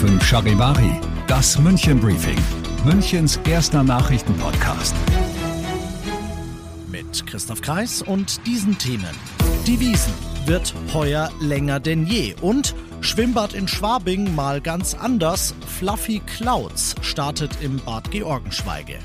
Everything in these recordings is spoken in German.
fünf Charivari, das München Briefing, Münchens erster Nachrichtenpodcast. Mit Christoph Kreis und diesen Themen. Die Wiesen wird heuer länger denn je und Schwimmbad in Schwabing mal ganz anders. Fluffy Clouds startet im Bad Georgenschweige.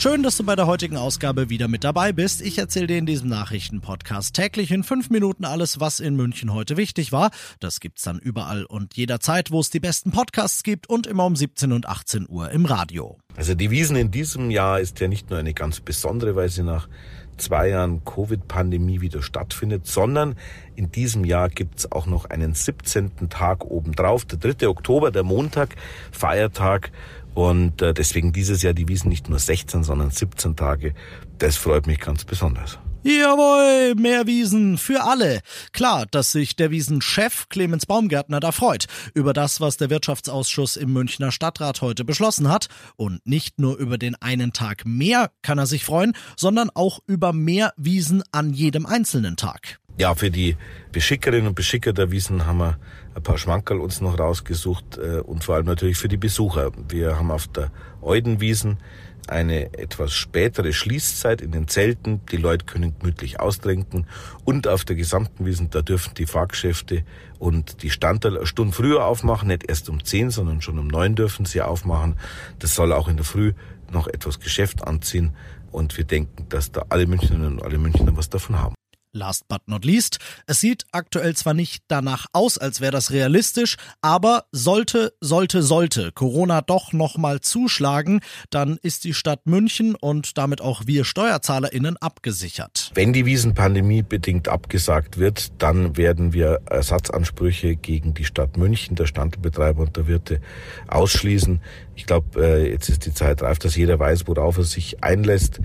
Schön, dass du bei der heutigen Ausgabe wieder mit dabei bist. Ich erzähle dir in diesem Nachrichtenpodcast täglich in fünf Minuten alles, was in München heute wichtig war. Das gibt's dann überall und jederzeit, wo es die besten Podcasts gibt und immer um 17 und 18 Uhr im Radio. Also die Wiesen in diesem Jahr ist ja nicht nur eine ganz besondere, weil sie nach zwei Jahren Covid-Pandemie wieder stattfindet, sondern in diesem Jahr gibt's auch noch einen 17. Tag obendrauf, der 3. Oktober, der Montag, Feiertag und äh, deswegen dieses Jahr die Wiesen nicht nur 16, sondern 17 Tage. Das freut mich ganz besonders. Jawohl, mehr Wiesen für alle. Klar, dass sich der Wiesenchef Clemens Baumgärtner da freut über das, was der Wirtschaftsausschuss im Münchner Stadtrat heute beschlossen hat. Und nicht nur über den einen Tag mehr kann er sich freuen, sondern auch über mehr Wiesen an jedem einzelnen Tag. Ja, für die Beschickerinnen und Beschicker der Wiesen haben wir ein paar Schmankerl uns noch rausgesucht äh, und vor allem natürlich für die Besucher. Wir haben auf der Eudenwiesen eine etwas spätere Schließzeit in den Zelten. Die Leute können gemütlich austrinken. Und auf der gesamten Wiesen, da dürfen die Fahrgeschäfte und die Standteile eine Stunde früher aufmachen. Nicht erst um zehn, sondern schon um neun dürfen sie aufmachen. Das soll auch in der Früh noch etwas Geschäft anziehen. Und wir denken, dass da alle Münchnerinnen und alle Münchner was davon haben. Last but not least, es sieht aktuell zwar nicht danach aus, als wäre das realistisch, aber sollte, sollte, sollte Corona doch nochmal zuschlagen, dann ist die Stadt München und damit auch wir SteuerzahlerInnen abgesichert. Wenn die Wiesenpandemie bedingt abgesagt wird, dann werden wir Ersatzansprüche gegen die Stadt München, der Standbetreiber und der Wirte ausschließen. Ich glaube, äh, jetzt ist die Zeit reif, dass jeder weiß, worauf er sich einlässt.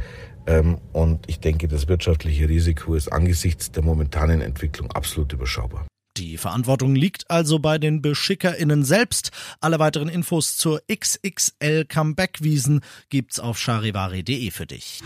Ähm, und ich denke, das wirtschaftliche Risiko ist angesichts der momentanen Entwicklung absolut überschaubar. Die Verantwortung liegt also bei den BeschickerInnen selbst. Alle weiteren Infos zur XXL Comeback-Wiesen gibt's auf charivari.de für dich.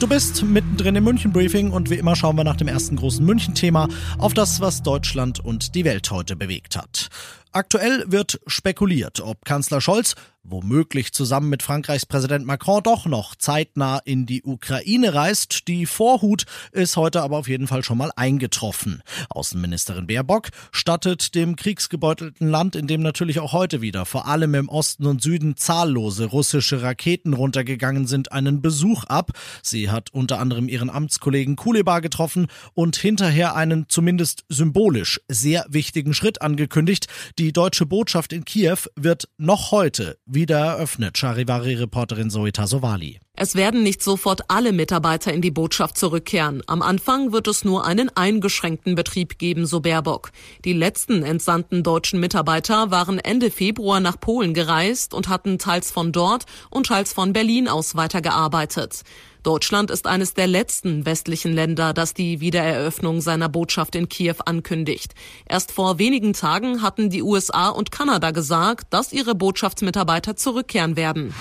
Du bist mittendrin im München-Briefing und wie immer schauen wir nach dem ersten großen München-Thema auf das, was Deutschland und die Welt heute bewegt hat. Aktuell wird spekuliert, ob Kanzler Scholz womöglich zusammen mit Frankreichs Präsident Macron doch noch zeitnah in die Ukraine reist. Die Vorhut ist heute aber auf jeden Fall schon mal eingetroffen. Außenministerin Baerbock stattet dem kriegsgebeutelten Land, in dem natürlich auch heute wieder vor allem im Osten und Süden zahllose russische Raketen runtergegangen sind, einen Besuch ab. Sie hat unter anderem ihren Amtskollegen Kuleba getroffen und hinterher einen zumindest symbolisch sehr wichtigen Schritt angekündigt. Die deutsche Botschaft in Kiew wird noch heute wieder eröffnet, Charivari-Reporterin Zoe Tasovali. Es werden nicht sofort alle Mitarbeiter in die Botschaft zurückkehren. Am Anfang wird es nur einen eingeschränkten Betrieb geben, so Baerbock. Die letzten entsandten deutschen Mitarbeiter waren Ende Februar nach Polen gereist und hatten teils von dort und teils von Berlin aus weitergearbeitet. Deutschland ist eines der letzten westlichen Länder, das die Wiedereröffnung seiner Botschaft in Kiew ankündigt. Erst vor wenigen Tagen hatten die USA und Kanada gesagt, dass ihre Botschaftsmitarbeiter zurückkehren werden.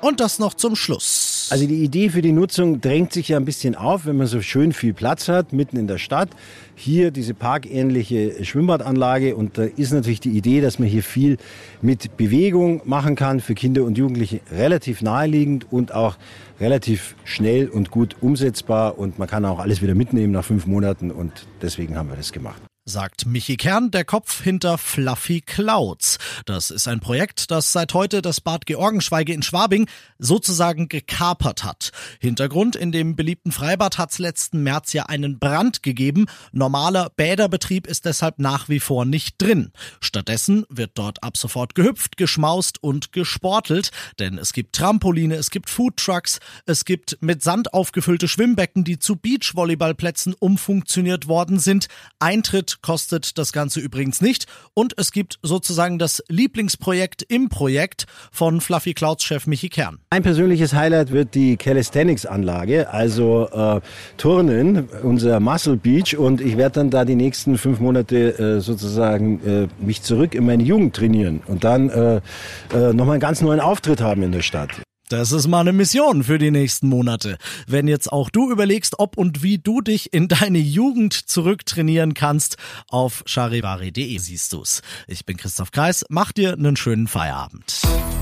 Und das noch zum Schluss. Also die Idee für die Nutzung drängt sich ja ein bisschen auf, wenn man so schön viel Platz hat, mitten in der Stadt. Hier diese parkähnliche Schwimmbadanlage und da ist natürlich die Idee, dass man hier viel mit Bewegung machen kann, für Kinder und Jugendliche relativ naheliegend und auch relativ schnell und gut umsetzbar und man kann auch alles wieder mitnehmen nach fünf Monaten und deswegen haben wir das gemacht. Sagt Michi Kern, der Kopf hinter Fluffy Clouds. Das ist ein Projekt, das seit heute das Bad Georgenschweige in Schwabing sozusagen gekapert hat. Hintergrund, in dem beliebten Freibad hat es letzten März ja einen Brand gegeben. Normaler Bäderbetrieb ist deshalb nach wie vor nicht drin. Stattdessen wird dort ab sofort gehüpft, geschmaust und gesportelt, denn es gibt Trampoline, es gibt Foodtrucks, es gibt mit Sand aufgefüllte Schwimmbecken, die zu Beachvolleyballplätzen umfunktioniert worden sind. Eintritt kostet das Ganze übrigens nicht. Und es gibt sozusagen das Lieblingsprojekt im Projekt von Fluffy Clouds Chef Michi Kern. Ein persönliches Highlight wird die Calisthenics-Anlage, also äh, Turnen, unser Muscle Beach. Und ich werde dann da die nächsten fünf Monate äh, sozusagen äh, mich zurück in meine Jugend trainieren und dann äh, äh, nochmal einen ganz neuen Auftritt haben in der Stadt. Das ist mal eine Mission für die nächsten Monate. Wenn jetzt auch du überlegst, ob und wie du dich in deine Jugend zurücktrainieren kannst, auf charivari.de siehst du's. Ich bin Christoph Kreis, mach dir einen schönen Feierabend.